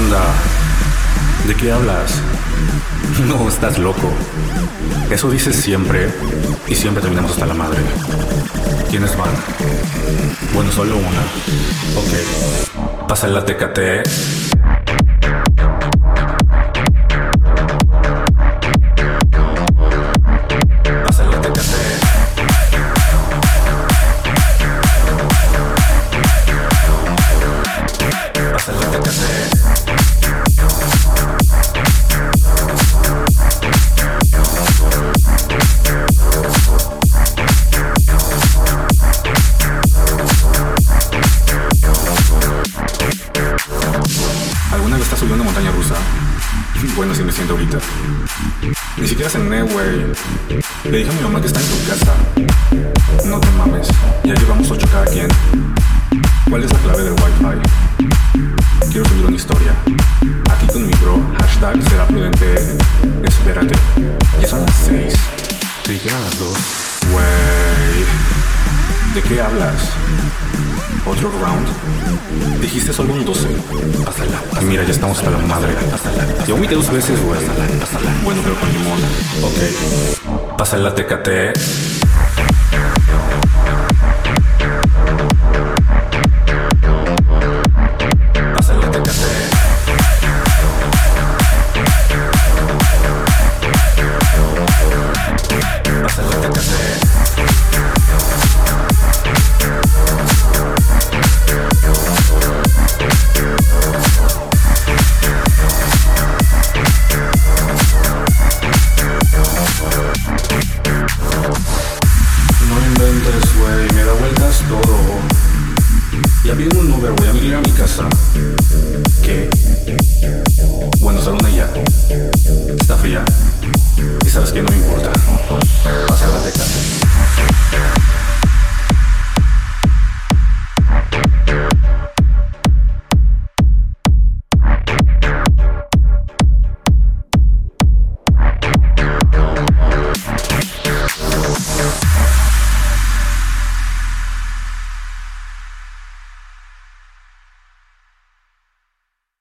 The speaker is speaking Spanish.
Hey, ¿qué onda? ¿De qué hablas? No, estás loco. Eso dices siempre y siempre terminamos hasta la madre. ¿Quiénes van? Bueno, solo una. Ok. Pasa la tecate. ¿Alguna vez estás subiendo una montaña rusa? Bueno, sí me siento ahorita. Ni siquiera cené, güey. Le dije a mi mamá que está en tu casa. No te mames. Ya llevamos ocho cada quien. ¿Cuál es la clave del wifi? Quiero subir una historia. Aquí con mi bro. Hashtag será prudente. Espérate. Ya son las seis. Te dije a las dos. Güey. ¿De qué hablas? ¿Otro round? Dijiste solo un 12. Pásala. Mira, ya estamos hasta la madre. Pásala. Ya vomité dos veces, güey. Pásala, pásala. Bueno, pero con limón. Ok. Pásala, tecate. Ya vi un Uber, voy a venir a mi casa. Que bueno, solo una ya. Está fría. Y sabes que no me importa.